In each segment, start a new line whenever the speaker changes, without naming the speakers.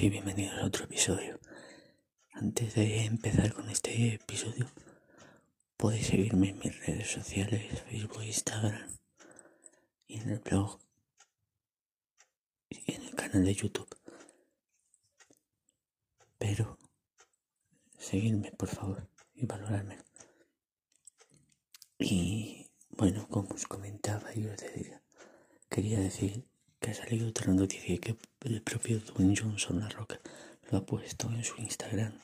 y bienvenidos a otro episodio. Antes de empezar con este episodio, podéis seguirme en mis redes sociales, Facebook, Instagram y en el blog y en el canal de YouTube. Pero seguidme por favor y valorarme. Y bueno, como os comentaba y os decía, quería decir que ha salido otra noticia que el propio Dwayne Johnson La Roca lo ha puesto en su Instagram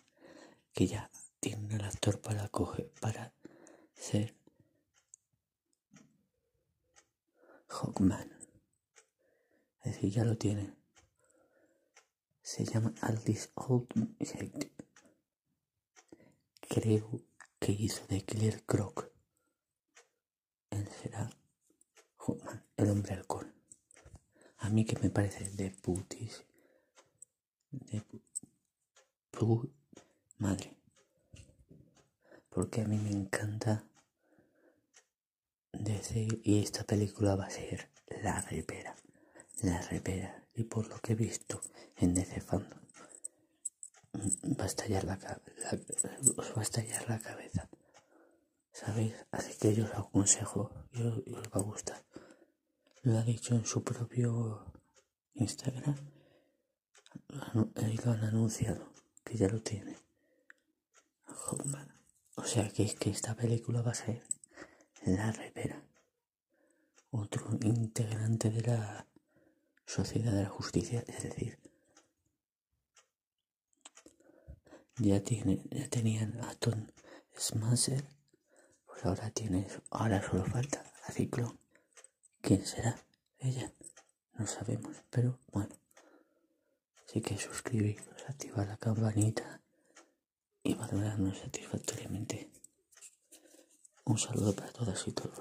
que ya tiene al actor para coger para ser Hawkman. Es decir ya lo tiene. Se llama Aldis Old creo que hizo de Killer Croc él será Hawkman el hombre alcohol mí que me parece de putis. De pu madre. Porque a mí me encanta decir, y esta película va a ser la repera. La repera. Y por lo que he visto en DC Fandom, va a estallar la, os va a estallar la cabeza. ¿Sabéis? Así que yo os aconsejo y y os va a gustar lo ha dicho en su propio Instagram. Lo han anunciado, que ya lo tiene. O sea que es que esta película va a ser la repera. Otro integrante de la sociedad de la justicia, es decir, ya tiene, ya tenían a Tom Smasher, pues ahora tienes, ahora solo falta a Ciclón. ¿Quién será? Ella. No sabemos, pero bueno. Así que suscribiros, activar la campanita y valorarnos satisfactoriamente. Un saludo para todas y todos.